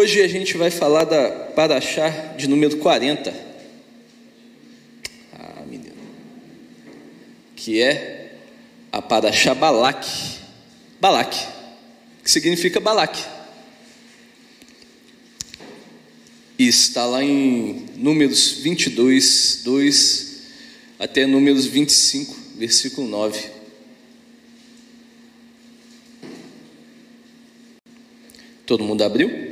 Hoje a gente vai falar da Paraxá de número 40. Ah, menino. Que é a Paraxá Balac. Balac, que significa Balac. E está lá em Números 22, 2 até Números 25, versículo 9. Todo mundo abriu?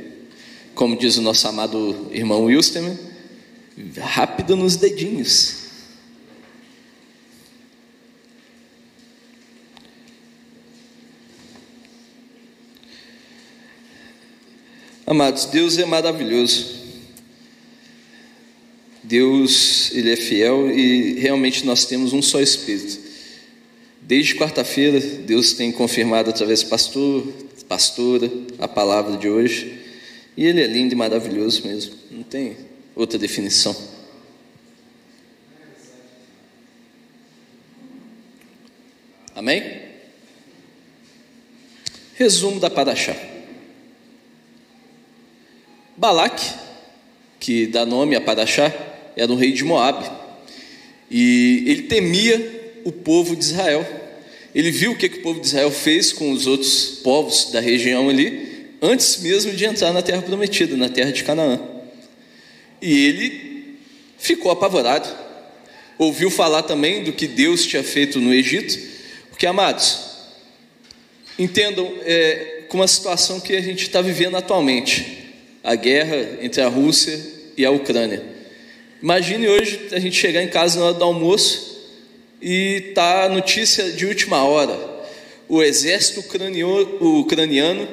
Como diz o nosso amado irmão Wilson, rápido nos dedinhos. Amados, Deus é maravilhoso. Deus, Ele é fiel e realmente nós temos um só Espírito. Desde quarta-feira, Deus tem confirmado através do pastor, pastora, a palavra de hoje. E Ele é lindo e maravilhoso mesmo. Não tem outra definição. Amém? Resumo da Paraxá. Balac, que dá nome a Paraxá, era um rei de Moab. E ele temia o povo de Israel. Ele viu o que, que o povo de Israel fez com os outros povos da região ali, antes mesmo de entrar na terra prometida, na terra de Canaã. E ele ficou apavorado. Ouviu falar também do que Deus tinha feito no Egito, porque, amados, entendam é, com a situação que a gente está vivendo atualmente a guerra entre a Rússia e a Ucrânia. Imagine hoje a gente chegar em casa na hora do almoço e tá a notícia de última hora. O exército ucraniano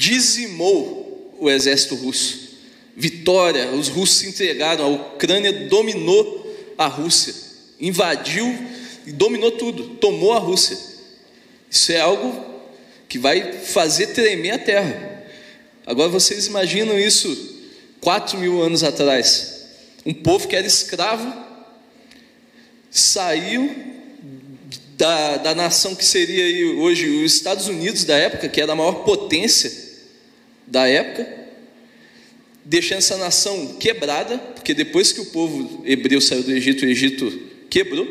dizimou o exército russo. Vitória, os russos se entregaram, a Ucrânia dominou a Rússia, invadiu e dominou tudo, tomou a Rússia. Isso é algo que vai fazer tremer a terra. Agora vocês imaginam isso quatro mil anos atrás. Um povo que era escravo saiu da, da nação que seria hoje os Estados Unidos da época, que era a maior potência da época, deixando essa nação quebrada, porque depois que o povo hebreu saiu do Egito, o Egito quebrou,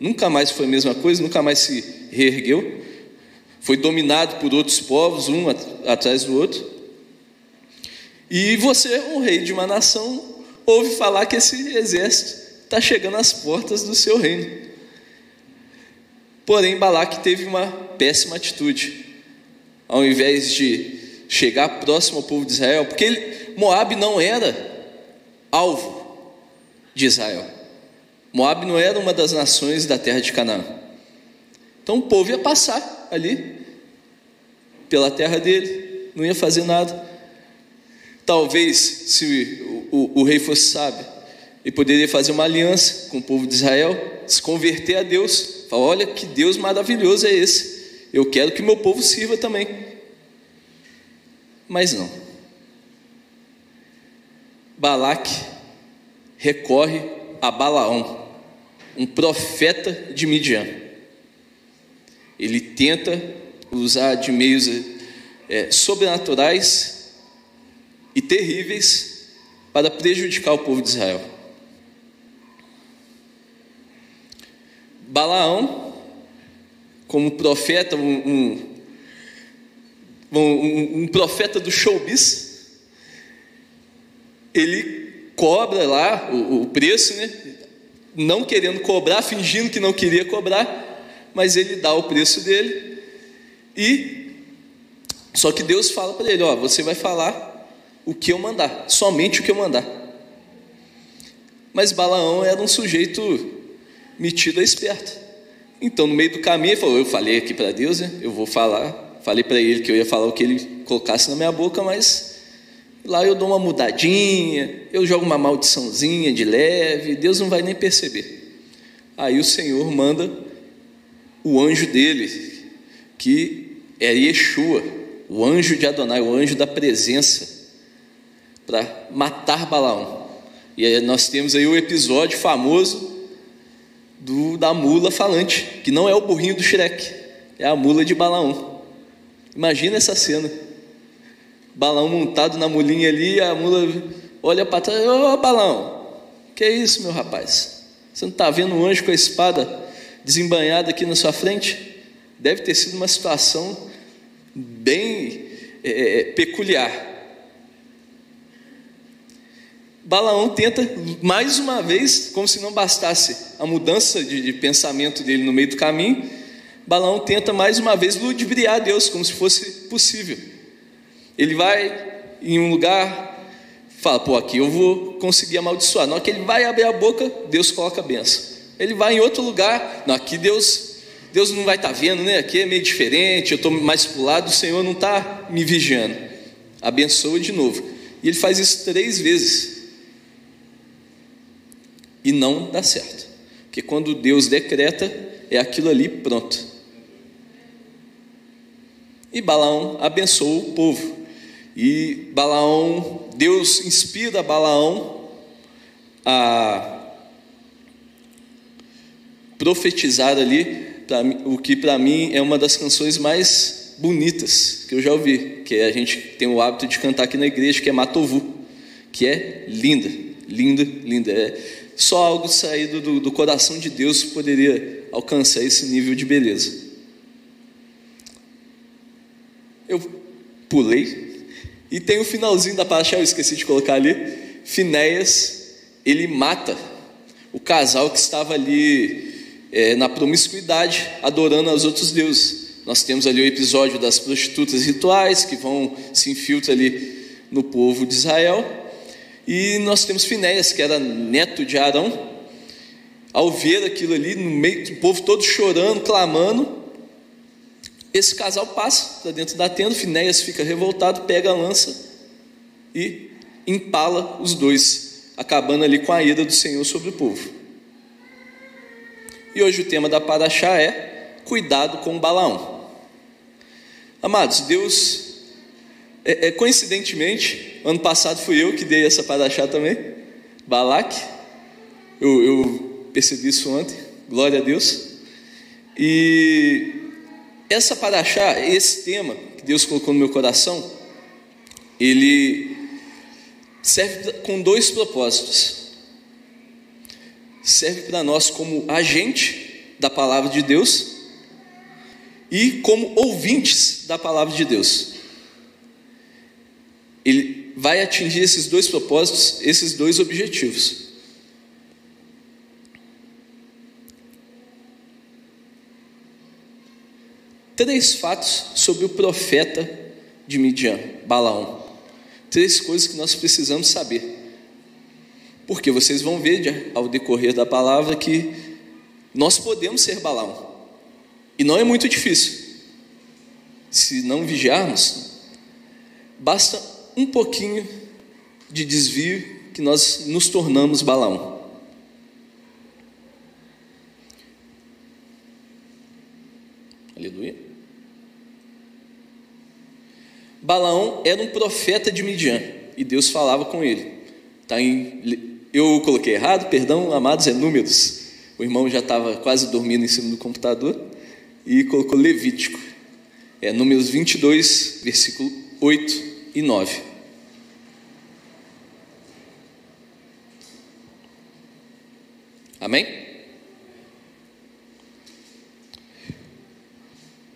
nunca mais foi a mesma coisa, nunca mais se reergueu, foi dominado por outros povos, um atrás do outro. E você, um rei de uma nação, ouve falar que esse exército está chegando às portas do seu reino. Porém, Balaque teve uma péssima atitude. Ao invés de chegar próximo ao povo de Israel, porque ele, Moab não era alvo de Israel. Moab não era uma das nações da terra de Canaã. Então o povo ia passar ali pela terra dele, não ia fazer nada. Talvez, se o, o, o rei fosse sábio, ele poderia fazer uma aliança com o povo de Israel, se converter a Deus. Falar: olha que Deus maravilhoso é esse. Eu quero que meu povo sirva também. Mas não. Balaque recorre a Balaão, um profeta de Midian. Ele tenta usar de meios é, sobrenaturais e terríveis para prejudicar o povo de Israel. Balaão, como profeta, um, um, um, um profeta do showbiz, ele cobra lá o, o preço, né? não querendo cobrar, fingindo que não queria cobrar, mas ele dá o preço dele e só que Deus fala para ele, ó, você vai falar o que eu mandar, somente o que eu mandar. Mas Balaão era um sujeito metido a esperto. Então, no meio do caminho, ele falou: Eu falei aqui para Deus, né? eu vou falar. Falei para ele que eu ia falar o que ele colocasse na minha boca, mas lá eu dou uma mudadinha, eu jogo uma maldiçãozinha de leve, Deus não vai nem perceber. Aí o Senhor manda o anjo dele, que é Yeshua, o anjo de Adonai, o anjo da presença para matar Balaão. E aí nós temos aí o episódio famoso do, da mula falante, que não é o burrinho do Shrek, é a mula de Balaão. Imagina essa cena. Balaão montado na mulinha ali, a mula olha para trás, ô Balaão, que é isso, meu rapaz? Você não está vendo um anjo com a espada desembanhada aqui na sua frente? Deve ter sido uma situação bem é, é peculiar. Balaão tenta mais uma vez, como se não bastasse a mudança de, de pensamento dele no meio do caminho, Balaão tenta mais uma vez ludibriar Deus, como se fosse possível. Ele vai em um lugar, fala, pô, aqui eu vou conseguir amaldiçoar. Na hora que ele vai abrir a boca, Deus coloca a benção. Ele vai em outro lugar, não, aqui Deus, Deus não vai estar tá vendo, né? Aqui é meio diferente, eu estou mais para o lado, o Senhor não está me vigiando. Abençoa de novo. E ele faz isso três vezes. E não dá certo. Porque quando Deus decreta, é aquilo ali pronto. E Balaão abençoou o povo. E Balaão, Deus inspira Balaão a profetizar ali o que para mim é uma das canções mais bonitas que eu já ouvi, que é, a gente tem o hábito de cantar aqui na igreja, que é Matovu, que é linda, linda, linda. É só algo saído do, do coração de Deus poderia alcançar esse nível de beleza. Eu pulei e tem o finalzinho da paraxá, eu esqueci de colocar ali. Finéias, ele mata o casal que estava ali é, na promiscuidade, adorando aos outros deuses. Nós temos ali o episódio das prostitutas rituais que vão se infiltrar ali no povo de Israel. E nós temos Finéias, que era neto de Arão. Ao ver aquilo ali, no meio do povo todo chorando, clamando, esse casal passa para dentro da tenda, Finéias fica revoltado, pega a lança e empala os dois, acabando ali com a ira do Senhor sobre o povo. E hoje o tema da Paraxá é cuidado com Balaão. Amados, Deus, é, é, coincidentemente, ano passado fui eu que dei essa Paraxá também, Balaque, eu, eu percebi isso ontem, glória a Deus. E essa Paraxá, esse tema que Deus colocou no meu coração, ele serve com dois propósitos serve para nós como agente da palavra de Deus e como ouvintes da palavra de Deus. Ele vai atingir esses dois propósitos, esses dois objetivos. Três fatos sobre o profeta de Midian, Balaão. Três coisas que nós precisamos saber. Porque vocês vão ver ao decorrer da palavra que nós podemos ser Balaão. E não é muito difícil. Se não vigiarmos, basta um pouquinho de desvio que nós nos tornamos Balaão. Aleluia. Balaão era um profeta de Midian e Deus falava com ele. Está em eu coloquei errado, perdão, amados, é números. O irmão já estava quase dormindo em cima do computador e colocou Levítico. É números 22, versículo 8 e 9. Amém?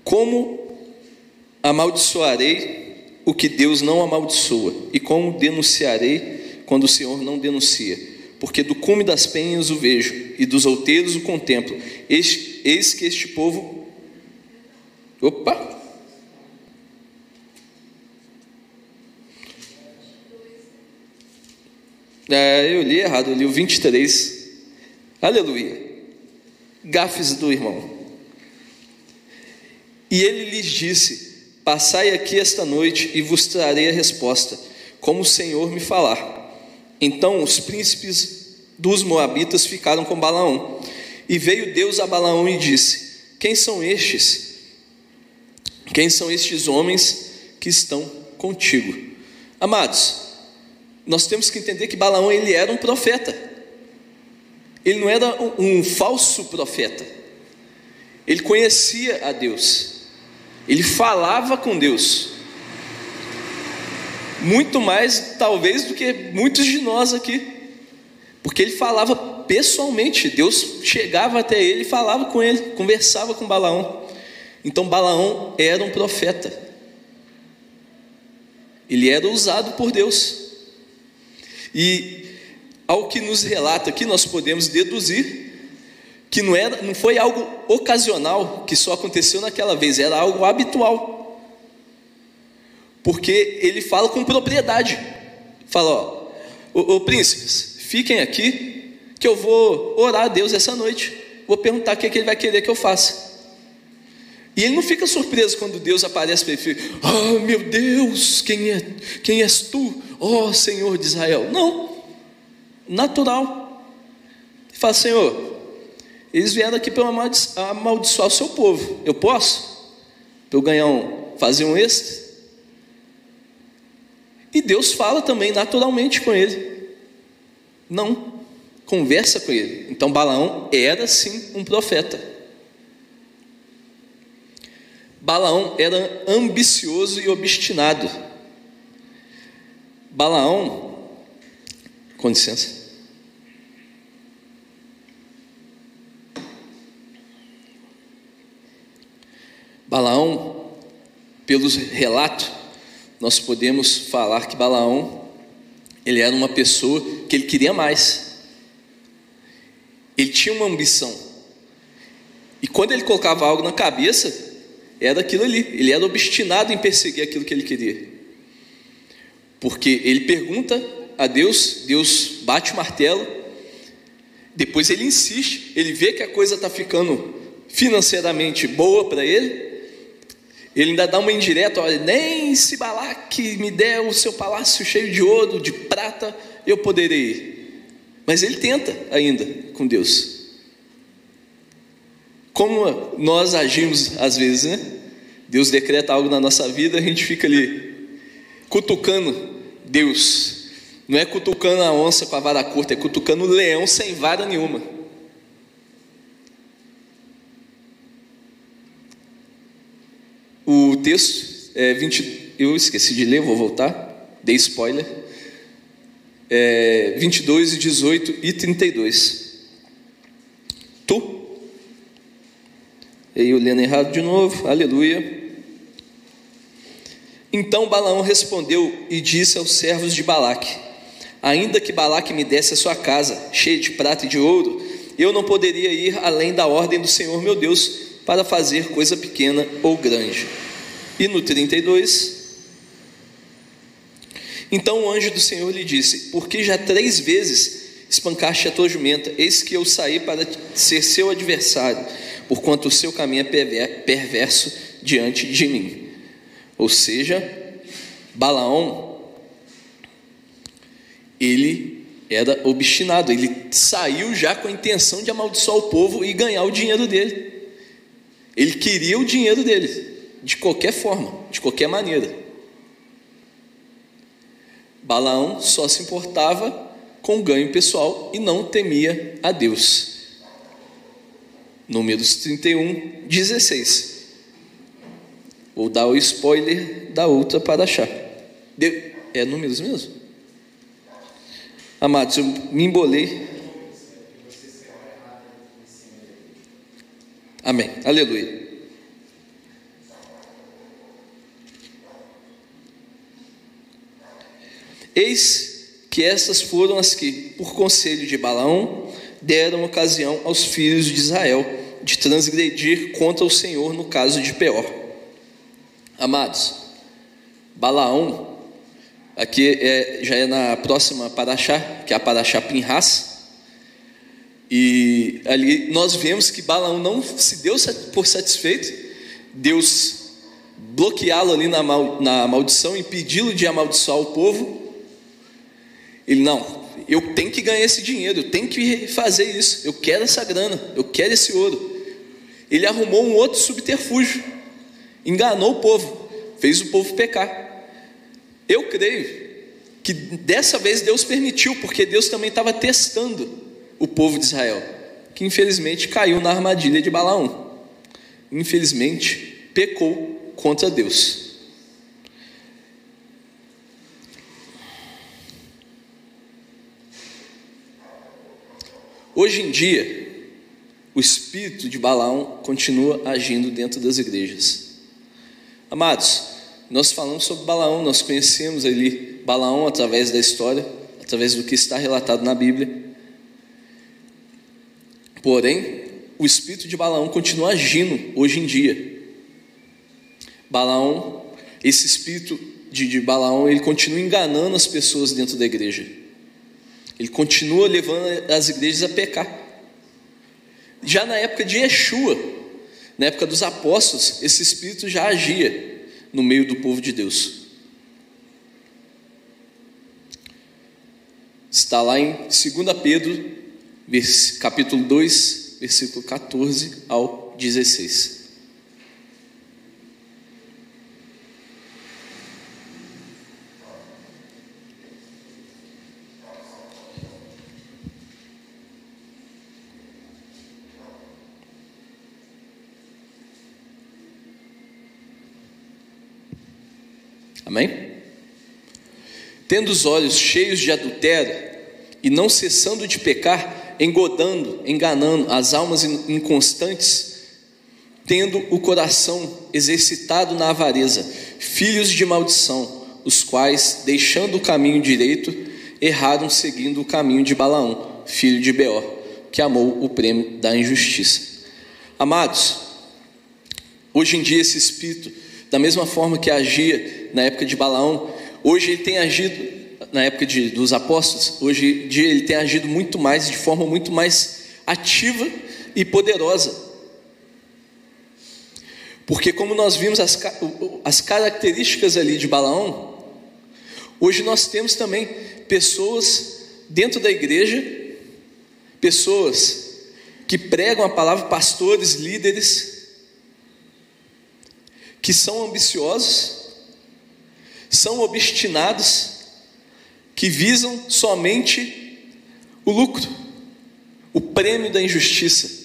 Como amaldiçoarei o que Deus não amaldiçoa? E como denunciarei quando o Senhor não denuncia? porque do cume das penhas o vejo, e dos outeiros o contemplo. Eis, eis que este povo. Opa! É, eu li errado, eu li o 23. Aleluia. Gafes do irmão. E ele lhes disse: Passai aqui esta noite e vos trarei a resposta, como o Senhor me falar. Então os príncipes dos Moabitas ficaram com Balaão. E veio Deus a Balaão e disse: Quem são estes? Quem são estes homens que estão contigo? Amados, nós temos que entender que Balaão ele era um profeta. Ele não era um, falso profeta. Ele conhecia a Deus. Ele falava com Deus. muito mais, talvez, do que muitos de nós aqui, porque ele falava pessoalmente, Deus chegava até ele e falava com ele, conversava com Balaão. Então, Balaão era um profeta, ele era usado por Deus, e ao que nos relata aqui, nós podemos deduzir que não, era, não foi algo ocasional, que só aconteceu naquela vez, era algo habitual. Porque ele fala com propriedade. Fala, ó, ô, ô príncipes, fiquem aqui, que eu vou orar a Deus essa noite. Vou perguntar o que, é que ele vai querer que eu faça. E ele não fica surpreso quando Deus aparece para ele Ah, meu Deus, quem, é, quem és tu, ó oh, Senhor de Israel? Não, natural. Ele fala, Senhor, eles vieram aqui para amaldiçoar o seu povo. Eu posso? Para eu ganhar um, fazer um extra? E Deus fala também naturalmente com ele. Não, conversa com ele. Então Balaão era sim um profeta. Balaão era ambicioso e obstinado. Balaão, com licença. Balaão, pelos relatos, nós podemos falar que Balaão, ele era uma pessoa que ele queria mais. Ele tinha uma ambição. E quando ele colocava algo na cabeça, era aquilo ali. Ele era obstinado em perseguir aquilo que ele queria. Porque ele pergunta a Deus, Deus bate o martelo, depois ele insiste, ele vê que a coisa está ficando financeiramente boa para ele, ele ainda dá uma indireta, olha, nem se Balaque me der o seu palácio cheio de ouro, de prata, eu poderei ir. Mas ele tenta ainda com Deus. Como nós agimos às vezes, né? Deus decreta algo na nossa vida, a gente fica ali cutucando Deus. Não é cutucando a onça com a vara curta, é cutucando o leão sem vara nenhuma. O texto é 20, eu esqueci de ler, vou voltar, dei spoiler. É 22, 18 e 32. Tu? E eu lendo errado de novo, aleluia. Então Balaão respondeu e disse aos servos de Balaque: Ainda que Balaque me desse a sua casa, cheia de prata e de ouro, eu não poderia ir além da ordem do Senhor meu Deus, para fazer coisa pequena ou grande. E no 32, então o anjo do Senhor lhe disse: Porque já três vezes espancaste a tua jumenta, eis que eu saí para ser seu adversário, porquanto o seu caminho é perverso diante de mim. Ou seja, Balaão, ele era obstinado, ele saiu já com a intenção de amaldiçoar o povo e ganhar o dinheiro dele. Ele queria o dinheiro dele, de qualquer forma, de qualquer maneira. Balaão só se importava com o ganho pessoal e não temia a Deus. Números 31, 16. Vou dar o spoiler da outra para achar. É números mesmo? Amados, eu me embolei Amém. Aleluia. Eis que essas foram as que, por conselho de Balaão, deram ocasião aos filhos de Israel de transgredir contra o Senhor no caso de Peor. Amados, Balaão, aqui é, já é na próxima Paraxá, que é a Paraxá Pinhas, e ali nós vemos que Balaão não se deu por satisfeito, Deus bloqueá-lo ali na, mal, na maldição, impedi-lo de amaldiçoar o povo. Ele, não, eu tenho que ganhar esse dinheiro, eu tenho que fazer isso, eu quero essa grana, eu quero esse ouro. Ele arrumou um outro subterfúgio, enganou o povo, fez o povo pecar. Eu creio que dessa vez Deus permitiu, porque Deus também estava testando o povo de Israel, que infelizmente caiu na armadilha de Balaão. Infelizmente, pecou contra Deus. Hoje em dia, o espírito de Balaão continua agindo dentro das igrejas. Amados, nós falamos sobre Balaão, nós conhecemos ali Balaão através da história, através do que está relatado na Bíblia. Porém, o espírito de Balaão continua agindo hoje em dia. Balaão, esse espírito de, de Balaão, ele continua enganando as pessoas dentro da igreja. Ele continua levando as igrejas a pecar. Já na época de Yeshua, na época dos apóstolos, esse espírito já agia no meio do povo de Deus. Está lá em 2 Pedro, capítulo 2, versículo 14 ao 16. Amém? Tendo os olhos cheios de adultério e não cessando de pecar, engodando, enganando as almas inconstantes, tendo o coração exercitado na avareza, filhos de maldição, os quais, deixando o caminho direito, erraram seguindo o caminho de Balaão, filho de Beor, que amou o prêmio da injustiça. Amados, hoje em dia esse espírito, da mesma forma que agia na época de Balaão, hoje ele tem agido, na época de, dos apóstolos, hoje dia ele tem agido muito mais, de forma muito mais ativa e poderosa. Porque, como nós vimos as, as características ali de Balaão, hoje nós temos também pessoas dentro da igreja, pessoas que pregam a palavra, pastores, líderes, que são ambiciosos, são obstinados, que visam somente o lucro, o prêmio da injustiça.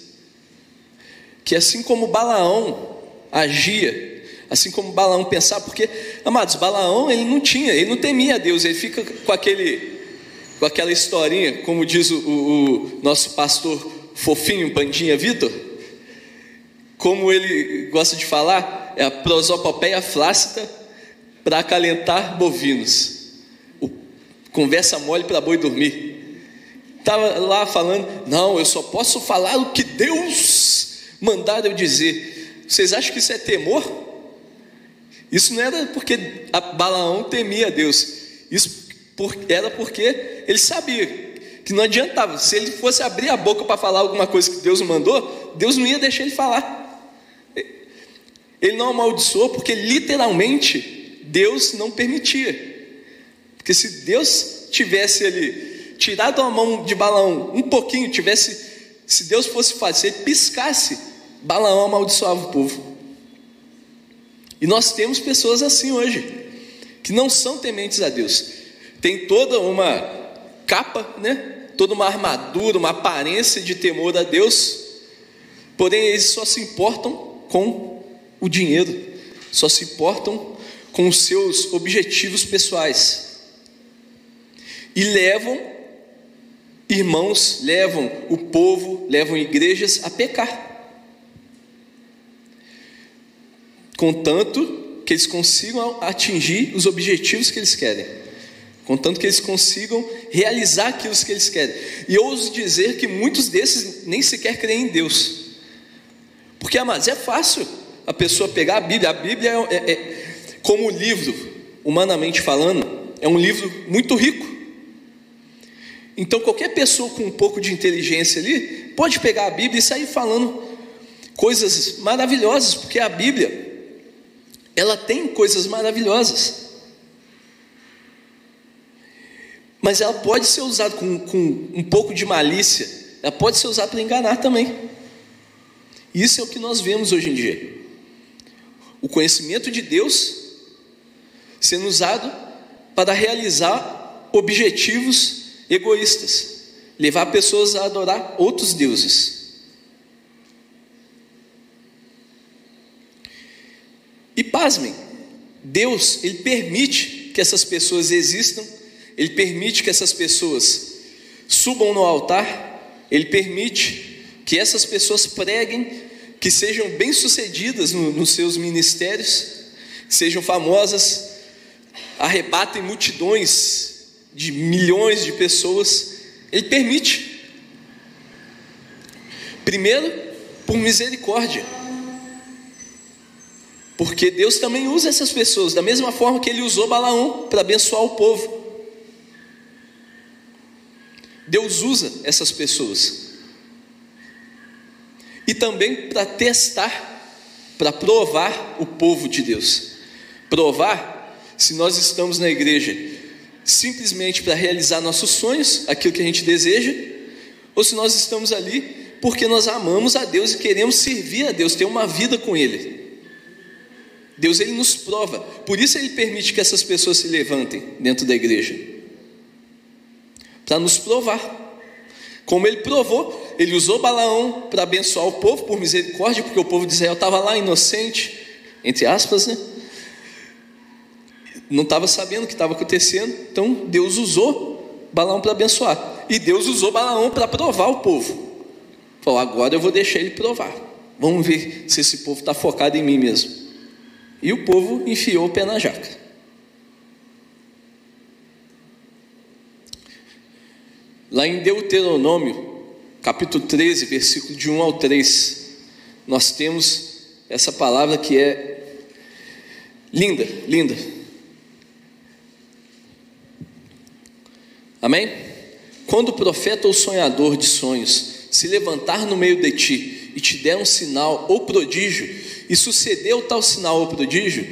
Que assim como Balaão agia, assim como Balaão pensava, porque, amados, Balaão ele não tinha, ele não temia a Deus, ele fica com aquele, com aquela historinha, como diz o, o nosso pastor fofinho, Pandinha Vitor, como ele gosta de falar, é a prosopopeia flácida para acalentar bovinos. Conversa mole para boi dormir. Estava lá falando, não, eu só posso falar o que Deus mandar eu dizer. Vocês acham que isso é temor? Isso não era porque Balaão temia Deus. Isso era porque ele sabia que não adiantava. Se ele fosse abrir a boca para falar alguma coisa que Deus mandou, Deus não ia deixar ele falar. Ele não amaldiçoou porque literalmente Deus não permitia. Porque se Deus tivesse ali tirado a mão de Balaão um pouquinho, tivesse, se Deus fosse fazer, piscasse, Balaão amaldiçoava o povo. E nós temos pessoas assim hoje, que não são tementes a Deus. Tem toda uma capa, né? Toda uma armadura, uma aparência de temor a Deus. Porém, eles só se importam com o dinheiro, só se importam com os seus objetivos pessoais e levam irmãos, levam o povo, levam igrejas a pecar. Contanto que eles consigam atingir os objetivos que eles querem. Contanto que eles consigam realizar aquilo que eles querem. E ouso dizer que muitos desses nem sequer creem em Deus. Porque, amados, é fácil a pessoa pegar a Bíblia. A Bíblia é, é, é como livro, humanamente falando, é um livro muito rico. Então, qualquer pessoa com um pouco de inteligência ali pode pegar a Bíblia e sair falando coisas maravilhosas, porque a Bíblia ela tem coisas maravilhosas. Mas ela pode ser usada com, com um pouco de malícia, ela pode ser usada para enganar também. Isso é o que nós vemos hoje em dia. O conhecimento de Deus sendo usado para realizar objetivos egoístas, levar pessoas a adorar outros deuses. E pasmem, Deus, Ele permite que essas pessoas existam, Ele permite que essas pessoas subam no altar, Ele permite que essas pessoas preguem, que sejam bem-sucedidas no, nos seus ministérios, sejam famosas, arrebatem multidões de milhões de pessoas. Ele permite. Primeiro, por misericórdia. Porque Deus também usa essas pessoas, da mesma forma que ele usou Balaão para abençoar o povo. Deus usa essas pessoas. E também para testar, para provar o povo de Deus. Provar se nós estamos na igreja simplesmente para realizar nossos sonhos, aquilo que a gente deseja, ou se nós estamos ali porque nós amamos a Deus e queremos servir a Deus, ter uma vida com Ele. Deus ele nos prova, por isso ele permite que essas pessoas se levantem dentro da igreja para nos provar. Como ele provou, ele usou Balaão para abençoar o povo por misericórdia, porque o povo de Israel estava lá inocente, entre aspas, né? Não estava sabendo o que estava acontecendo, então Deus usou Balaão para abençoar, e Deus usou Balaão para provar o povo. Falou: agora eu vou deixar ele provar. Vamos ver se esse povo está focado em mim mesmo. E o povo enfiou o pé na jaca. Lá em Deuteronômio, capítulo 13, versículo de 1 ao 3, nós temos essa palavra que é linda, linda. Amém? Quando o profeta ou sonhador de sonhos se levantar no meio de ti e te der um sinal ou prodígio, e sucedeu tal sinal ou prodígio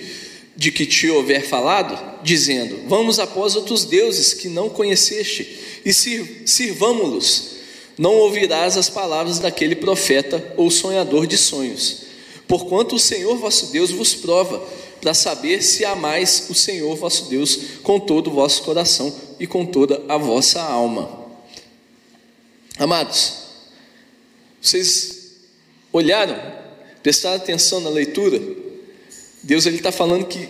de que te houver falado, dizendo: Vamos após outros deuses que não conheceste e sirvamo-los. Não ouvirás as palavras daquele profeta ou sonhador de sonhos, porquanto o Senhor vosso Deus vos prova, para saber se amais o Senhor vosso Deus com todo o vosso coração e com toda a vossa alma. Amados, vocês olharam, prestaram atenção na leitura? Deus ele está falando que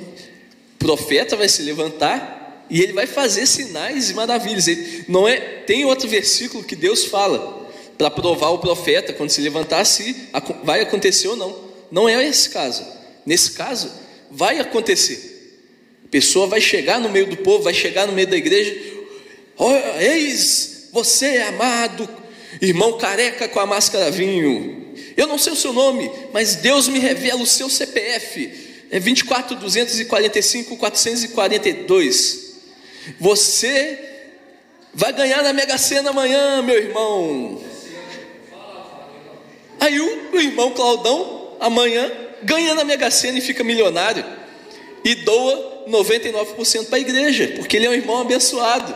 profeta vai se levantar e ele vai fazer sinais e maravilhas. Ele, não é? Tem outro versículo que Deus fala para provar o profeta quando se levantar se vai acontecer ou não. Não é esse caso. Nesse caso, vai acontecer. A pessoa vai chegar no meio do povo, vai chegar no meio da igreja. Oh, eis você é amado, irmão careca com a máscara vinho. Eu não sei o seu nome, mas Deus me revela o seu CPF. É 24 245 442. Você vai ganhar na Mega Sena amanhã, meu irmão. Aí o, o irmão Claudão, amanhã, ganha na Mega Sena e fica milionário. E doa 99% para a igreja, porque ele é um irmão abençoado.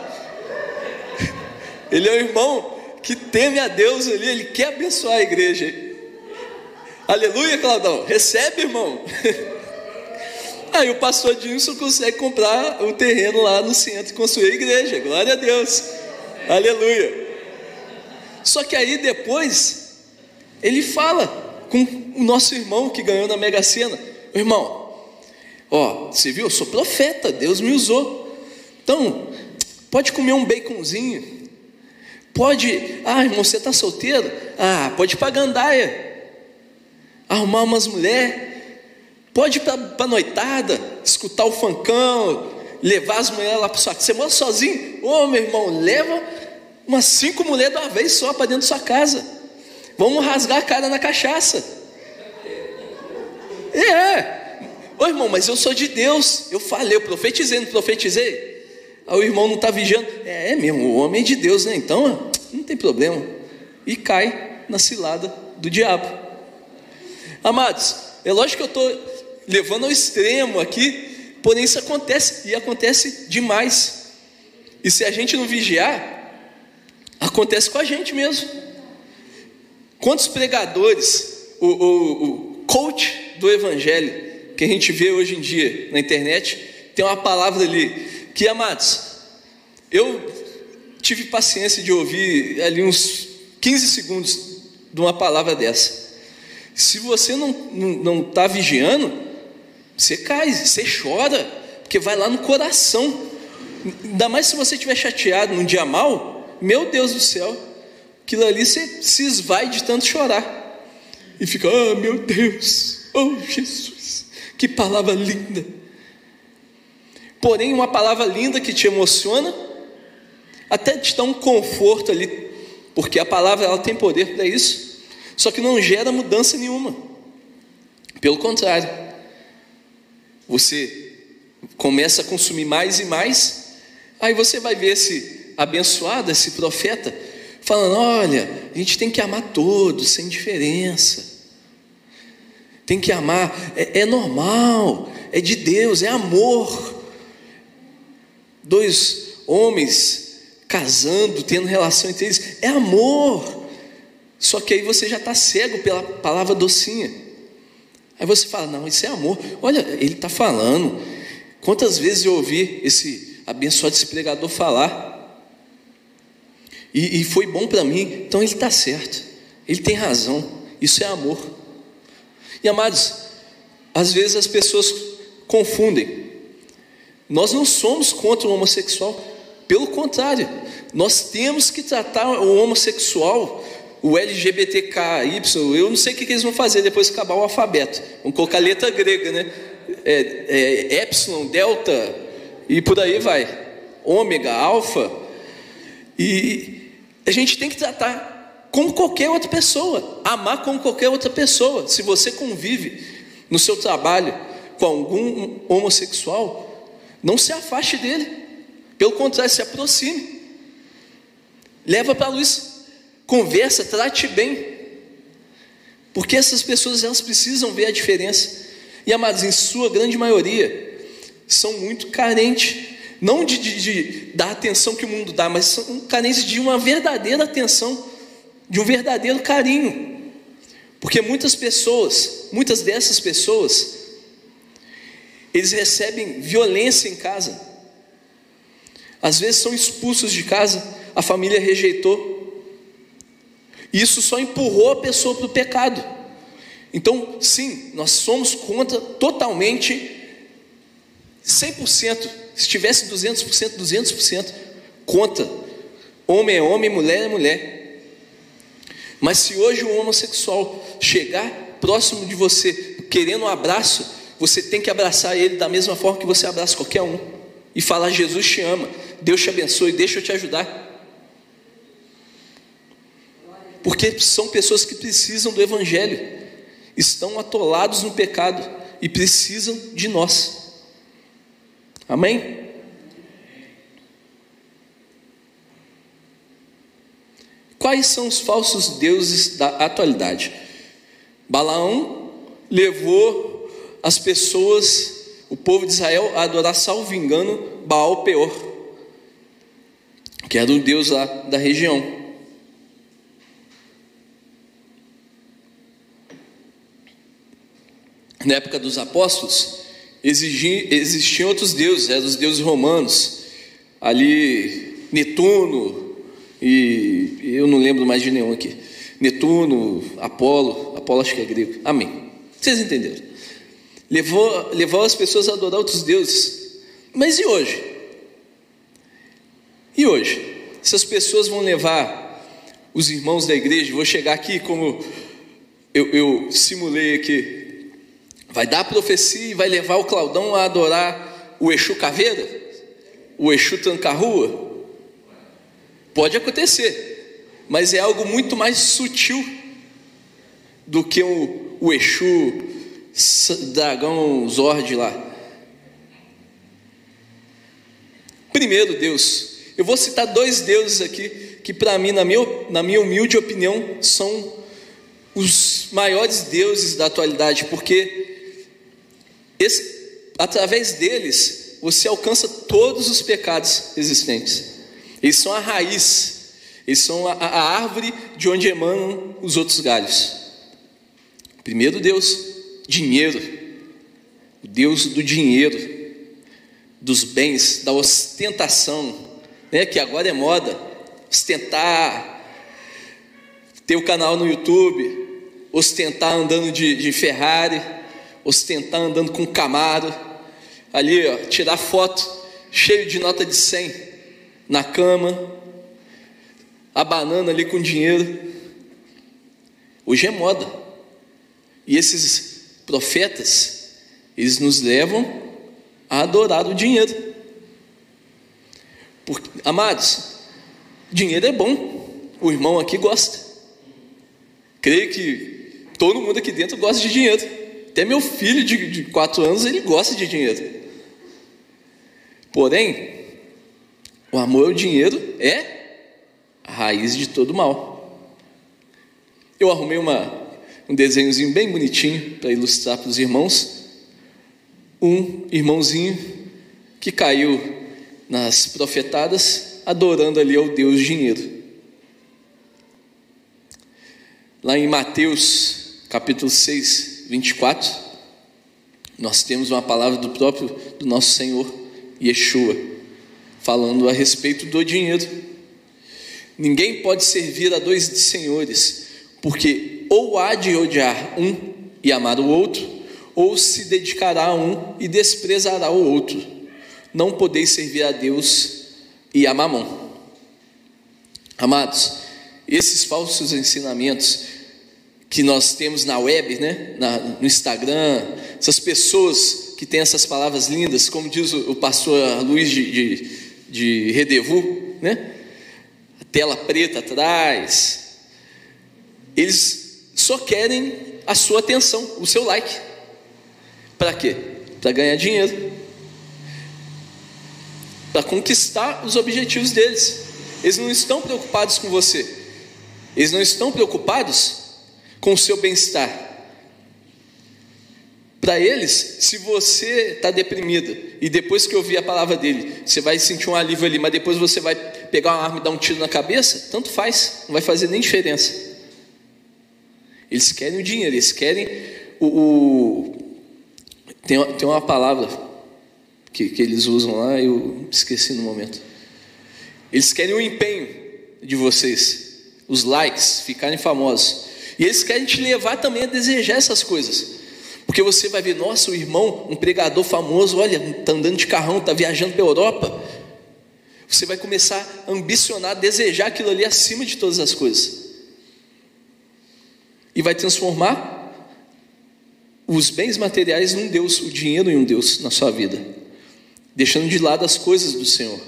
Ele é um irmão que teme a Deus ali, ele quer abençoar a igreja. Aleluia, Claudão. Recebe, irmão. Aí o pastor Dilson consegue comprar o terreno lá no centro e construir a igreja. Glória a Deus. Aleluia. Só que aí depois ele fala com o nosso irmão que ganhou na Mega Sena. Irmão, ó, você viu? Eu sou profeta, Deus me usou. Então, pode comer um baconzinho. Pode, ah, irmão, você está solteiro? Ah, pode ir para gandaia. Arrumar umas mulheres Pode ir para a noitada, escutar o funkão, levar as mulheres lá para sua casa. Você mora sozinho? Ô oh, meu irmão, leva umas cinco mulheres de uma vez só para dentro da sua casa. Vamos rasgar a cara na cachaça. É. Ô irmão, mas eu sou de Deus. Eu falei, eu profetizei, não profetizei? Aí o irmão não está vigiando. É, é mesmo, o homem é de Deus, né? Então, não tem problema. E cai na cilada do diabo. Amados, é lógico que eu estou levando ao extremo aqui, porém isso acontece e acontece demais. E se a gente não vigiar, acontece com a gente mesmo. Quantos pregadores, o, o, o coach do evangelho que a gente vê hoje em dia na internet, tem uma palavra ali que, amados, eu tive paciência de ouvir ali uns 15 segundos de uma palavra dessa. Se você não está não, tá vigiando, você cai, você chora, porque vai lá no coração. Ainda mais se você estiver chateado num dia mal, meu Deus do céu, aquilo ali você se esvai de tanto chorar. E fica, ah, meu Deus, oh Jesus, que palavra linda. Porém, uma palavra linda que te emociona, até te dá um conforto ali, porque a palavra ela tem poder para isso, só que não gera mudança nenhuma. Pelo contrário, você começa a consumir mais e mais, aí você vai ver esse abençoado, esse profeta, falando: olha, a gente tem que amar todos, sem diferença. Tem que amar, é, é normal, é de Deus, é amor dois homens casando, tendo relação entre eles, é amor. Só que aí você já está cego pela palavra docinha. Aí você fala: Não, isso é amor. Olha, ele está falando. Quantas vezes eu ouvi esse abençoado esse pregador falar? E, e foi bom para mim. Então ele está certo. Ele tem razão. Isso é amor. E amados, às vezes as pessoas confundem nós não somos contra o homossexual, pelo contrário, nós temos que tratar o homossexual, o LGBTKY, eu não sei o que eles vão fazer depois que acabar o alfabeto, vão colocar letra grega, né? É, é, epsilon, delta e por aí vai, ômega, alfa, e a gente tem que tratar como qualquer outra pessoa, amar como qualquer outra pessoa. Se você convive no seu trabalho com algum homossexual, não se afaste dele. Pelo contrário, se aproxime. Leva para a luz. Conversa, trate bem. Porque essas pessoas elas precisam ver a diferença. E amados, em sua grande maioria, são muito carentes. Não de, de, de dar atenção que o mundo dá, mas são carentes de uma verdadeira atenção, de um verdadeiro carinho. Porque muitas pessoas, muitas dessas pessoas, eles recebem violência em casa. Às vezes são expulsos de casa, a família rejeitou. Isso só empurrou a pessoa para o pecado. Então, sim, nós somos contra totalmente 100%, se tivesse 200%, 200% contra. Homem é homem, mulher é mulher. Mas se hoje um homossexual chegar próximo de você, querendo um abraço, você tem que abraçar ele da mesma forma que você abraça qualquer um e falar: Jesus te ama, Deus te abençoe, deixa eu te ajudar. Porque são pessoas que precisam do Evangelho, estão atolados no pecado e precisam de nós. Amém? Quais são os falsos deuses da atualidade? Balaão levou as pessoas, o povo de Israel, a adorar, salvo engano, Baal Peor, que era o deus lá da região. Na época dos apóstolos, existiam outros deuses, eram os deuses romanos, ali Netuno, e eu não lembro mais de nenhum aqui. Netuno, Apolo, Apolo acho que é grego. Amém. Vocês entenderam? levou, levou as pessoas a adorar outros deuses. Mas e hoje? E hoje? Essas pessoas vão levar os irmãos da igreja, vou chegar aqui como eu, eu simulei aqui, vai dar a profecia e vai levar o Claudão a adorar o Exu Caveira, o Exu Tranca-Rua? Pode acontecer, mas é algo muito mais sutil do que o, o Exu dragão Zord lá. Primeiro Deus, eu vou citar dois deuses aqui que para mim, na minha, na minha humilde opinião, são os maiores deuses da atualidade, porque esse, através deles você alcança todos os pecados existentes. Eles são a raiz, eles são a, a árvore de onde emanam os outros galhos. Primeiro Deus, dinheiro, o Deus do dinheiro, dos bens, da ostentação, né, que agora é moda, ostentar, ter o canal no YouTube, ostentar andando de, de Ferrari, ostentar andando com Camaro, ali, ó, tirar foto cheio de nota de 100 na cama, a banana ali com dinheiro. Hoje é moda. E esses profetas, eles nos levam a adorar o dinheiro. Porque, amados, dinheiro é bom. O irmão aqui gosta. Creio que todo mundo aqui dentro gosta de dinheiro. Até meu filho de, de quatro anos, ele gosta de dinheiro. Porém, o amor ao dinheiro é a raiz de todo mal. Eu arrumei uma, um desenhozinho bem bonitinho para ilustrar para os irmãos. Um irmãozinho que caiu nas profetadas, adorando ali ao Deus dinheiro. Lá em Mateus capítulo 6, 24, nós temos uma palavra do próprio do nosso Senhor Yeshua, falando a respeito do dinheiro. Ninguém pode servir a dois senhores, porque ou há de odiar um e amar o outro, ou se dedicará a um e desprezará o outro. Não podeis servir a Deus e a Mamon. Amados, esses falsos ensinamentos que nós temos na web, né, na, no Instagram, essas pessoas que têm essas palavras lindas, como diz o, o pastor Luiz de, de, de Redevu, né? tela preta atrás. Eles só querem a sua atenção, o seu like. Para quê? Para ganhar dinheiro. Para conquistar os objetivos deles. Eles não estão preocupados com você. Eles não estão preocupados com o seu bem-estar. Para eles, se você está deprimido e depois que ouvir a palavra dele, você vai sentir um alívio ali, mas depois você vai pegar uma arma e dar um tiro na cabeça, tanto faz, não vai fazer nem diferença. Eles querem o dinheiro, eles querem o. o tem, tem uma palavra que, que eles usam lá, eu esqueci no momento. Eles querem o empenho de vocês, os likes, ficarem famosos. E eles querem te levar também a desejar essas coisas. Porque você vai ver, nossa, o irmão, um pregador famoso, olha, está andando de carrão, está viajando para a Europa. Você vai começar a ambicionar, a desejar aquilo ali acima de todas as coisas. E vai transformar os bens materiais num Deus, o dinheiro em um Deus na sua vida, deixando de lado as coisas do Senhor.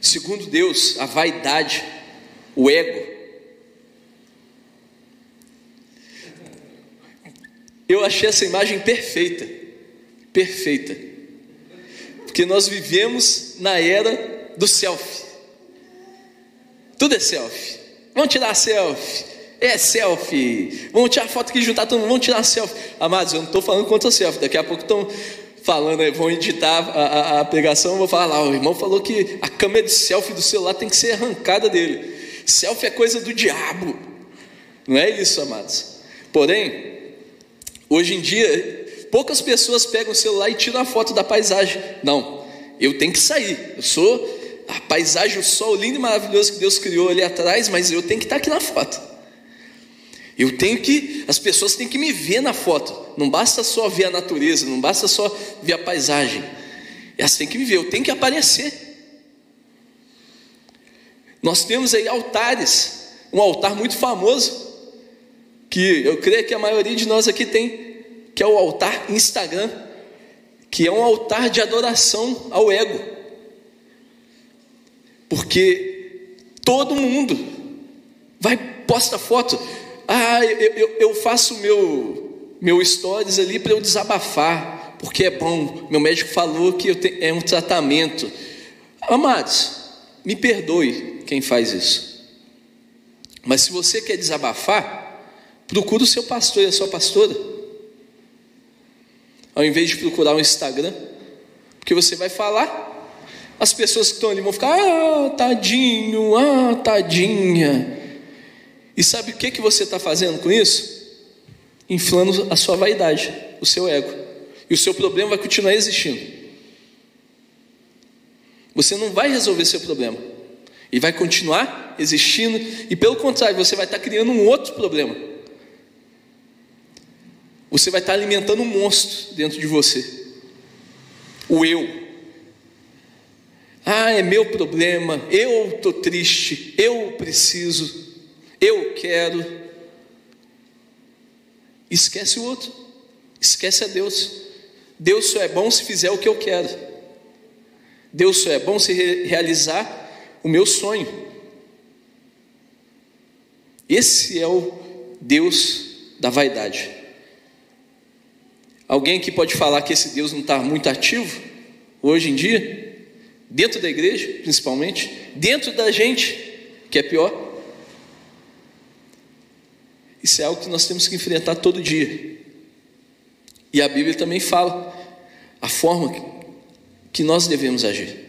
Segundo Deus, a vaidade, o ego, Eu achei essa imagem perfeita, perfeita, porque nós vivemos na era do selfie. Tudo é selfie. Vamos tirar selfie. É selfie. Vamos tirar foto aqui, juntar todo mundo. Vamos tirar selfie. Amados, eu não estou falando contra selfie. Daqui a pouco estão falando, vão editar a, a, a pregação. Vou falar lá. O irmão falou que a câmera de selfie do celular tem que ser arrancada dele. Selfie é coisa do diabo. Não é isso, amados. Porém, Hoje em dia, poucas pessoas pegam o celular e tiram a foto da paisagem. Não, eu tenho que sair. Eu sou a paisagem, o sol lindo e maravilhoso que Deus criou ali atrás, mas eu tenho que estar aqui na foto. Eu tenho que, as pessoas têm que me ver na foto. Não basta só ver a natureza, não basta só ver a paisagem. Elas têm que me ver, eu tenho que aparecer. Nós temos aí altares, um altar muito famoso, que eu creio que a maioria de nós aqui tem, que é o altar Instagram, que é um altar de adoração ao ego. Porque todo mundo vai posta foto. Ah, eu, eu, eu faço meu meu stories ali para eu desabafar, porque é bom. Meu médico falou que te, é um tratamento. Amados, me perdoe quem faz isso. Mas se você quer desabafar, Procura o seu pastor e a sua pastora. Ao invés de procurar um Instagram, porque você vai falar, as pessoas que estão ali vão ficar, ah, tadinho, ah, tadinha. E sabe o que, que você está fazendo com isso? Inflando a sua vaidade, o seu ego. E o seu problema vai continuar existindo. Você não vai resolver seu problema. E vai continuar existindo. E pelo contrário, você vai estar criando um outro problema você vai estar alimentando um monstro dentro de você. O eu. Ah, é meu problema, eu estou triste, eu preciso, eu quero. Esquece o outro, esquece a Deus. Deus só é bom se fizer o que eu quero. Deus só é bom se realizar o meu sonho. Esse é o Deus da vaidade. Alguém que pode falar que esse Deus não está muito ativo hoje em dia, dentro da igreja, principalmente, dentro da gente, que é pior. Isso é algo que nós temos que enfrentar todo dia. E a Bíblia também fala a forma que nós devemos agir.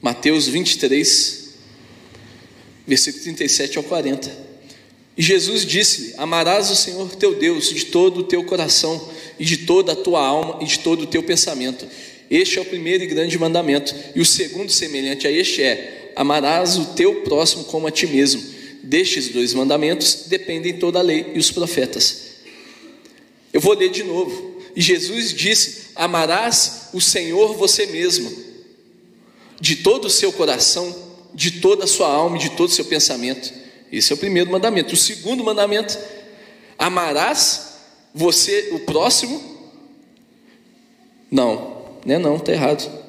Mateus 23, versículo 37 ao 40. E Jesus disse: Amarás o Senhor teu Deus de todo o teu coração, e de toda a tua alma, e de todo o teu pensamento. Este é o primeiro e grande mandamento. E o segundo, semelhante a este, é: Amarás o teu próximo como a ti mesmo. Destes dois mandamentos dependem toda a lei e os profetas. Eu vou ler de novo. E Jesus disse: Amarás o Senhor você mesmo, de todo o seu coração, de toda a sua alma e de todo o seu pensamento. Esse é o primeiro mandamento. O segundo mandamento: amarás você, o próximo. Não, não é não, está errado.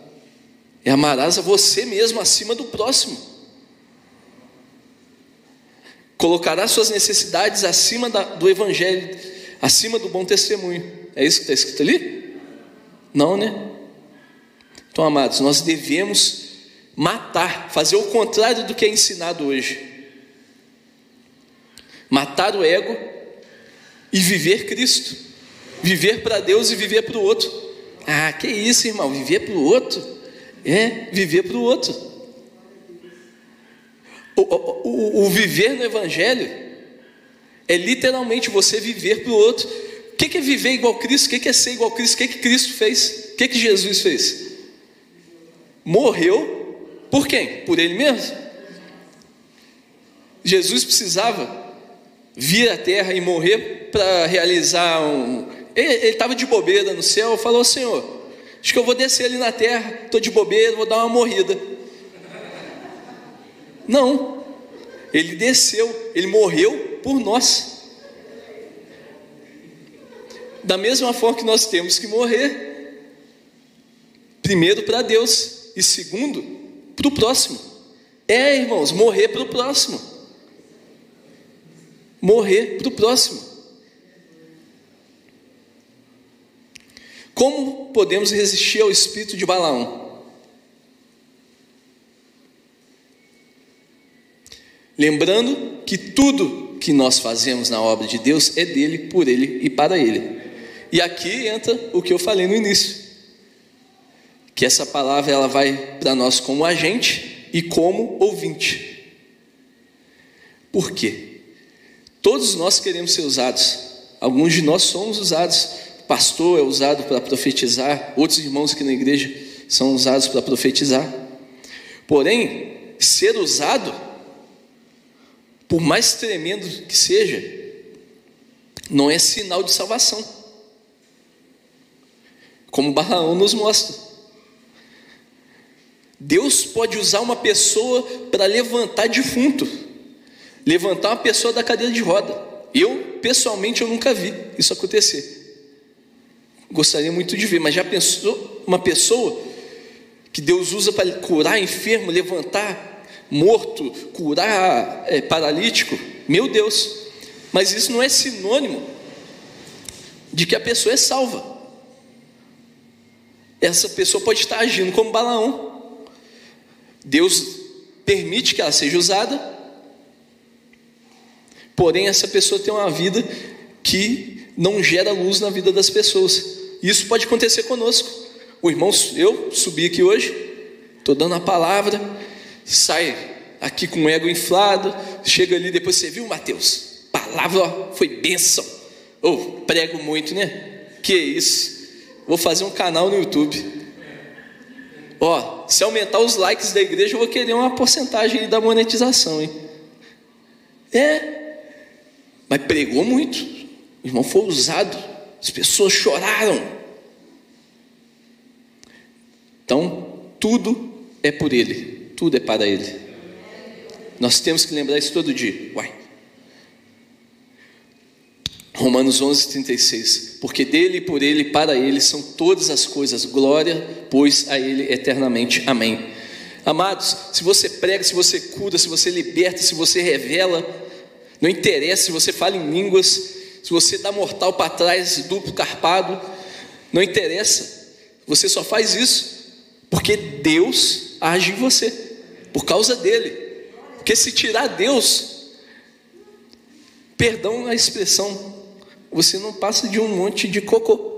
É amarás a você mesmo acima do próximo. Colocarás suas necessidades acima da, do Evangelho, acima do bom testemunho. É isso que está escrito ali? Não, né? Então, amados, nós devemos matar, fazer o contrário do que é ensinado hoje. Matar o ego e viver Cristo. Viver para Deus e viver para o outro. Ah, que isso, irmão? Viver para o outro? É, viver para o outro. O, o, o, viver no Evangelho é literalmente você viver para o outro. O que é viver igual Cristo? O que é ser igual Cristo? O que, que Cristo fez? O que, que Jesus fez? Morreu por quem? Por ele mesmo. Jesus precisava vir à terra e morrer para realizar um. Ele estava de bobeira no céu, falou: Senhor, acho que eu vou descer ali na terra, estou de bobeira, vou dar uma morrida. Não, ele desceu, ele morreu por nós. Da mesma forma que nós temos que morrer, primeiro para Deus e segundo para o próximo. É, irmãos, morrer para o próximo. Morrer para o próximo. Como podemos resistir ao espírito de Balaão? Lembrando que tudo que nós fazemos na obra de Deus é dele, por ele e para ele. E aqui entra o que eu falei no início que essa palavra ela vai para nós como agente e como ouvinte. Por quê? Todos nós queremos ser usados. Alguns de nós somos usados. pastor é usado para profetizar, outros irmãos aqui na igreja são usados para profetizar. Porém, ser usado, por mais tremendo que seja, não é sinal de salvação. Como Barraão nos mostra. Deus pode usar uma pessoa para levantar defunto, levantar uma pessoa da cadeira de roda. Eu, pessoalmente, eu nunca vi isso acontecer. Gostaria muito de ver, mas já pensou uma pessoa que Deus usa para curar enfermo, levantar morto, curar é, paralítico? Meu Deus! Mas isso não é sinônimo de que a pessoa é salva. Essa pessoa pode estar agindo como Balaão, Deus permite que ela seja usada, porém essa pessoa tem uma vida que não gera luz na vida das pessoas. Isso pode acontecer conosco. O irmão, eu subi aqui hoje, estou dando a palavra, sai aqui com o ego inflado, chega ali, depois você viu, Mateus, palavra ó, foi bênção. Ou oh, prego muito, né? Que isso? Vou fazer um canal no YouTube. Ó, se aumentar os likes da igreja, eu vou querer uma porcentagem da monetização, hein? É, mas pregou muito. O irmão foi usado, as pessoas choraram. Então, tudo é por Ele, tudo é para Ele. Nós temos que lembrar isso todo dia. Uai. Romanos 11, 36. Porque dele, por ele, para ele são todas as coisas. Glória, pois a ele eternamente. Amém. Amados, se você prega, se você cura, se você liberta, se você revela, não interessa se você fala em línguas, se você dá mortal para trás, duplo carpado, não interessa. Você só faz isso porque Deus age em você, por causa dele. Porque se tirar Deus, perdão a expressão, você não passa de um monte de cocô.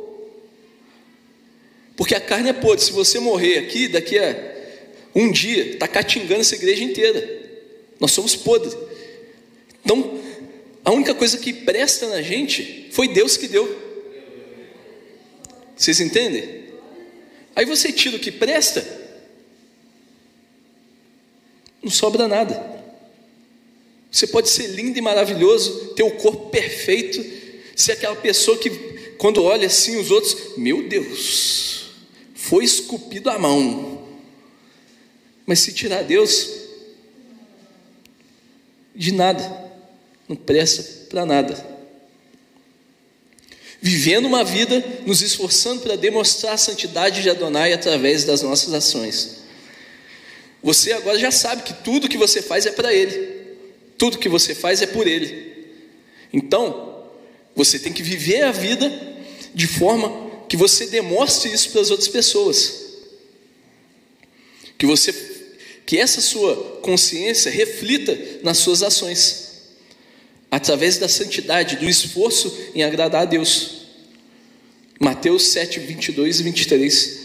Porque a carne é podre. Se você morrer aqui, daqui a um dia, está catingando essa igreja inteira. Nós somos podres. Então, a única coisa que presta na gente foi Deus que deu. Vocês entendem? Aí você tira o que presta, não sobra nada. Você pode ser lindo e maravilhoso, ter o corpo perfeito, ser aquela pessoa que, quando olha assim os outros, meu Deus, foi esculpido a mão. Mas se tirar Deus, de nada, não presta para nada. Vivendo uma vida nos esforçando para demonstrar a santidade de Adonai através das nossas ações. Você agora já sabe que tudo que você faz é para Ele, tudo que você faz é por Ele. Então, você tem que viver a vida de forma que você demonstre isso para as outras pessoas. Que você que essa sua consciência reflita nas suas ações, através da santidade, do esforço em agradar a Deus. Mateus 7, 22 e 23.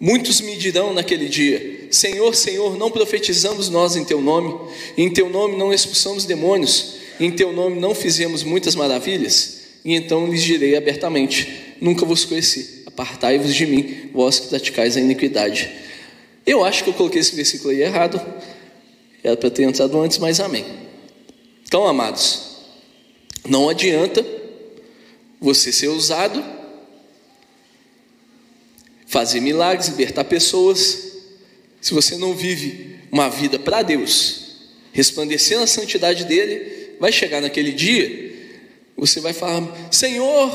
Muitos me dirão naquele dia: Senhor, Senhor, não profetizamos nós em Teu nome, em Teu nome não expulsamos demônios, em Teu nome não fizemos muitas maravilhas? E então lhes direi abertamente: Nunca vos conheci, apartai-vos de mim, vós que praticais a iniquidade. Eu acho que eu coloquei esse versículo aí errado. Era para ter entrado antes, mas amém. Então, amados, não adianta você ser usado, fazer milagres, libertar pessoas, se você não vive uma vida para Deus, resplandecendo a santidade dele, vai chegar naquele dia, você vai falar: Senhor,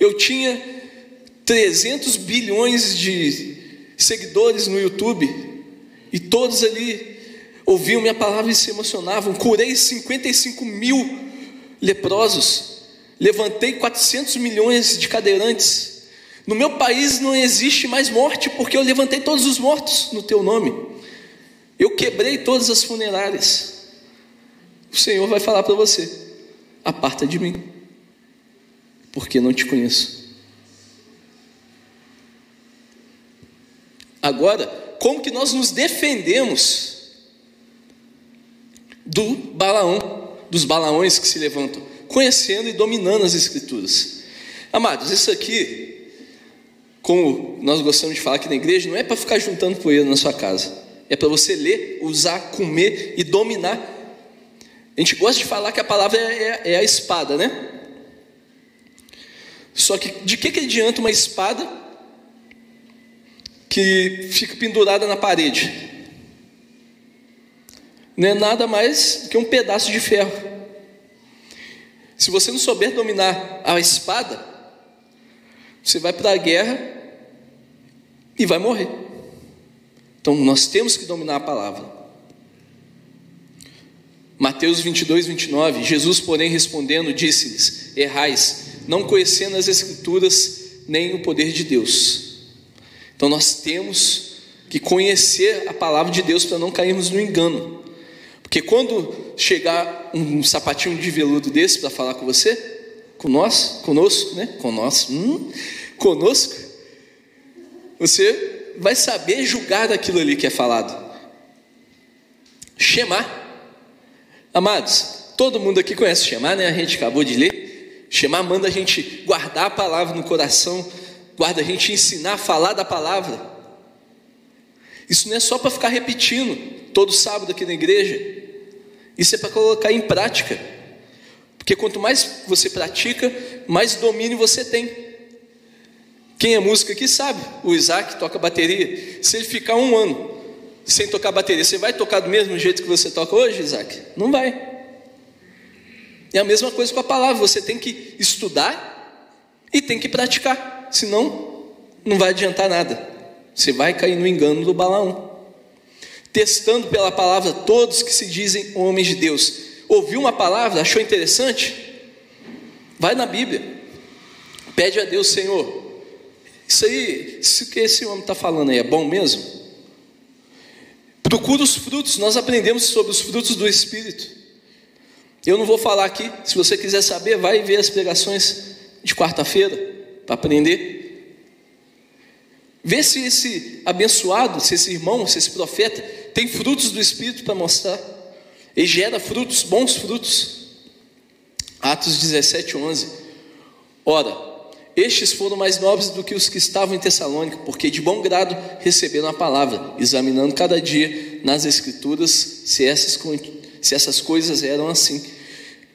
eu tinha 300 bilhões de seguidores no YouTube, e todos ali ouviam minha palavra e se emocionavam. Curei 55 mil leprosos, levantei 400 milhões de cadeirantes. No meu país não existe mais morte, porque eu levantei todos os mortos no teu nome. Eu quebrei todas as funerárias. O Senhor vai falar para você: aparta de mim, porque não te conheço. Agora, como que nós nos defendemos do Balaão, dos Balaões que se levantam, conhecendo e dominando as Escrituras? Amados, isso aqui, como nós gostamos de falar aqui na igreja, não é para ficar juntando poeira na sua casa, é para você ler, usar, comer e dominar. A gente gosta de falar que a palavra é, é, é a espada, né? Só que de que, que adianta uma espada que fica pendurada na parede. Não é nada mais que um pedaço de ferro. Se você não souber dominar a espada, você vai para a guerra e vai morrer. Então nós temos que dominar a palavra. Mateus 22, 29. Jesus, porém, respondendo, disse-lhes: Errais, não conhecendo as Escrituras nem o poder de Deus. Então nós temos que conhecer a palavra de Deus para não cairmos no engano. Porque quando chegar um sapatinho de veludo desse para falar com você, com nós, conosco, né? Com nós, hum, conosco, você vai saber julgar daquilo ali que é falado. Shemar. Amados, todo mundo aqui conhece Shemar, né? A gente acabou de ler. Shemar manda a gente guardar a palavra no coração guarda a gente ensinar a falar da palavra. Isso não é só para ficar repetindo todo sábado aqui na igreja. Isso é para colocar em prática. Porque quanto mais você pratica, mais domínio você tem. Quem é músico aqui sabe, o Isaac toca bateria. Se ele ficar um ano sem tocar bateria, você vai tocar do mesmo jeito que você toca hoje, Isaac? Não vai. É a mesma coisa com a palavra, você tem que estudar e tem que praticar, senão não vai adiantar nada. Você vai cair no engano do Balaão. Testando pela palavra todos que se dizem homens de Deus. Ouviu uma palavra, achou interessante? Vai na Bíblia. Pede a Deus, Senhor, isso aí, isso que esse homem está falando aí é bom mesmo? Procura os frutos, nós aprendemos sobre os frutos do Espírito. Eu não vou falar aqui, se você quiser saber, vai ver as pregações de quarta-feira para aprender. Vê se esse abençoado, se esse irmão, se esse profeta tem frutos do Espírito para mostrar. Ele gera frutos, bons frutos. Atos 17, 11. Ora, estes foram mais nobres do que os que estavam em Tessalônica, porque de bom grado receberam a palavra, examinando cada dia nas Escrituras se essas, se essas coisas eram assim.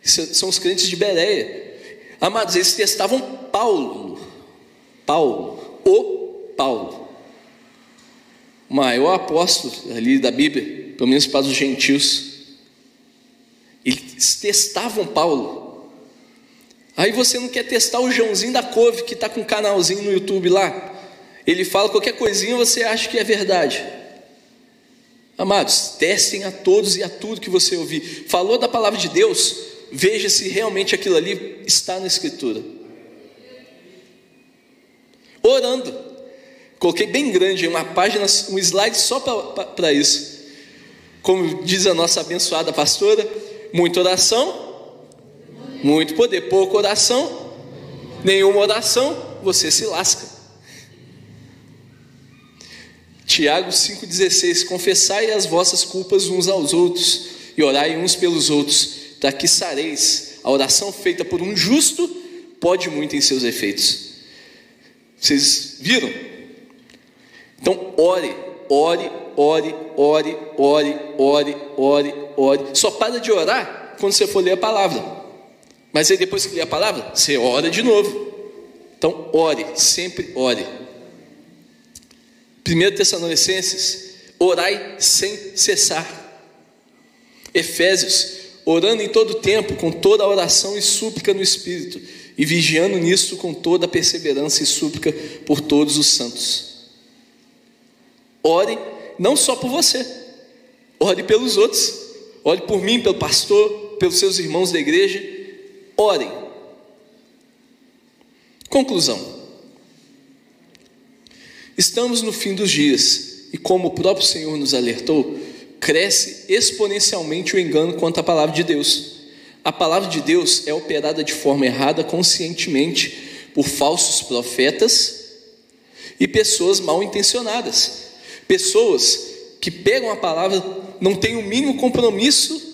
São os crentes de Bereia. Amados, eles testavam Paulo. Paulo, o Paulo. Maior apóstolo ali da Bíblia, pelo menos para os gentios. Eles testavam Paulo. Aí você não quer testar o Joãozinho da Couve, que está com um canalzinho no YouTube lá. Ele fala qualquer coisinha você acha que é verdade. Amados, testem a todos e a tudo que você ouvir. Falou da palavra de Deus, veja se realmente aquilo ali está na Escritura. Orando. Coloquei bem grande uma página, um slide só para isso. Como diz a nossa abençoada pastora, muita oração, muito poder, pouca oração, nenhuma oração, você se lasca. Tiago 5,16: Confessai as vossas culpas uns aos outros e orai uns pelos outros, para que sareis. A oração feita por um justo pode muito em seus efeitos. Vocês viram? Então, ore, ore, ore, ore, ore, ore, ore, ore. Só para de orar quando você for ler a palavra. Mas aí depois que lê a palavra, você ora de novo. Então, ore, sempre ore. 1 Tessalonicenses, orai sem cessar. Efésios, orando em todo tempo, com toda a oração e súplica no Espírito, e vigiando nisso com toda a perseverança e súplica por todos os santos. Ore não só por você, ore pelos outros, ore por mim, pelo pastor, pelos seus irmãos da igreja Orem. Conclusão. Estamos no fim dos dias e, como o próprio Senhor nos alertou, cresce exponencialmente o engano quanto à palavra de Deus. A palavra de Deus é operada de forma errada conscientemente por falsos profetas e pessoas mal intencionadas. Pessoas que pegam a palavra, não têm o mínimo compromisso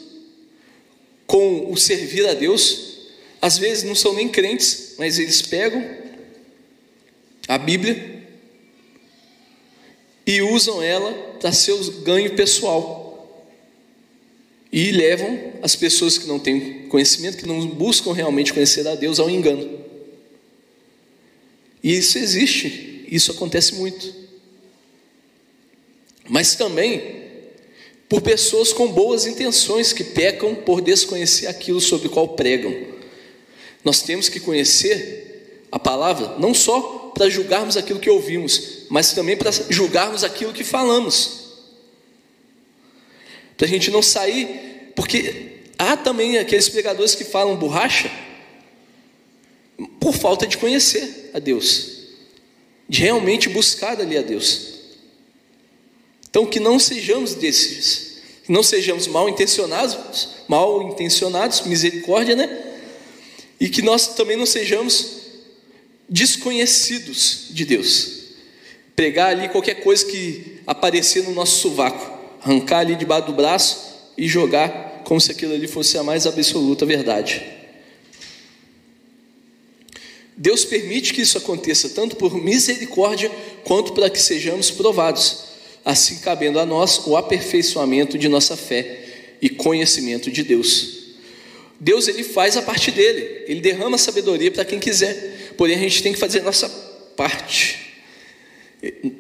com o servir a Deus, às vezes não são nem crentes, mas eles pegam a Bíblia e usam ela para seu ganho pessoal. E levam as pessoas que não têm conhecimento, que não buscam realmente conhecer a Deus, ao engano. E isso existe, isso acontece muito. Mas também por pessoas com boas intenções que pecam por desconhecer aquilo sobre o qual pregam. Nós temos que conhecer a palavra não só para julgarmos aquilo que ouvimos, mas também para julgarmos aquilo que falamos. Para a gente não sair, porque há também aqueles pregadores que falam borracha por falta de conhecer a Deus, de realmente buscar ali a Deus. Então que não sejamos desses, que não sejamos mal intencionados, mal intencionados, misericórdia, né? e que nós também não sejamos desconhecidos de Deus. Pregar ali qualquer coisa que aparecer no nosso sovaco, arrancar ali debaixo do braço e jogar como se aquilo ali fosse a mais absoluta verdade. Deus permite que isso aconteça tanto por misericórdia quanto para que sejamos provados, assim cabendo a nós o aperfeiçoamento de nossa fé e conhecimento de Deus. Deus ele faz a parte dele, ele derrama sabedoria para quem quiser, porém a gente tem que fazer a nossa parte.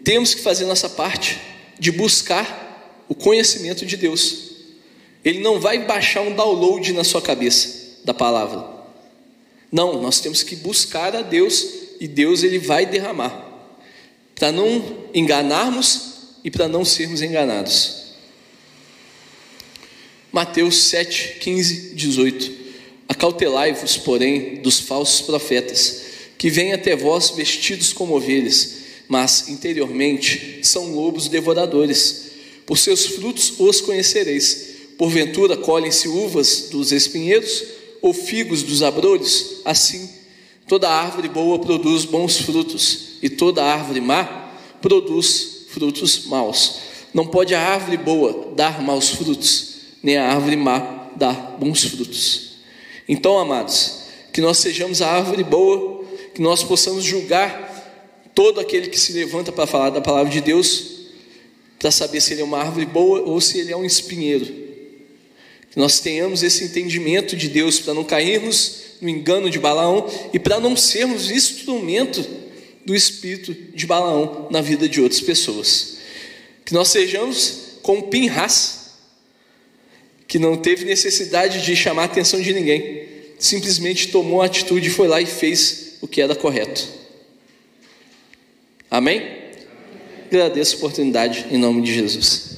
Temos que fazer a nossa parte de buscar o conhecimento de Deus. Ele não vai baixar um download na sua cabeça da palavra. Não, nós temos que buscar a Deus e Deus ele vai derramar. Para não enganarmos e para não sermos enganados. Mateus 7, 15, 18. Acautelai-vos, porém, dos falsos profetas, que vêm até vós vestidos como ovelhas, mas interiormente são lobos devoradores. Por seus frutos os conhecereis. Porventura colhem-se uvas dos espinheiros ou figos dos abrolhos? Assim, toda árvore boa produz bons frutos, e toda árvore má produz frutos maus. Não pode a árvore boa dar maus frutos, nem a árvore má dar bons frutos. Então, amados, que nós sejamos a árvore boa, que nós possamos julgar todo aquele que se levanta para falar da palavra de Deus, para saber se ele é uma árvore boa ou se ele é um espinheiro. Que nós tenhamos esse entendimento de Deus para não cairmos no engano de Balaão e para não sermos instrumento do espírito de Balaão na vida de outras pessoas. Que nós sejamos como Pinhas, que não teve necessidade de chamar a atenção de ninguém, simplesmente tomou a atitude, foi lá e fez o que era correto. Amém? Agradeço a oportunidade em nome de Jesus.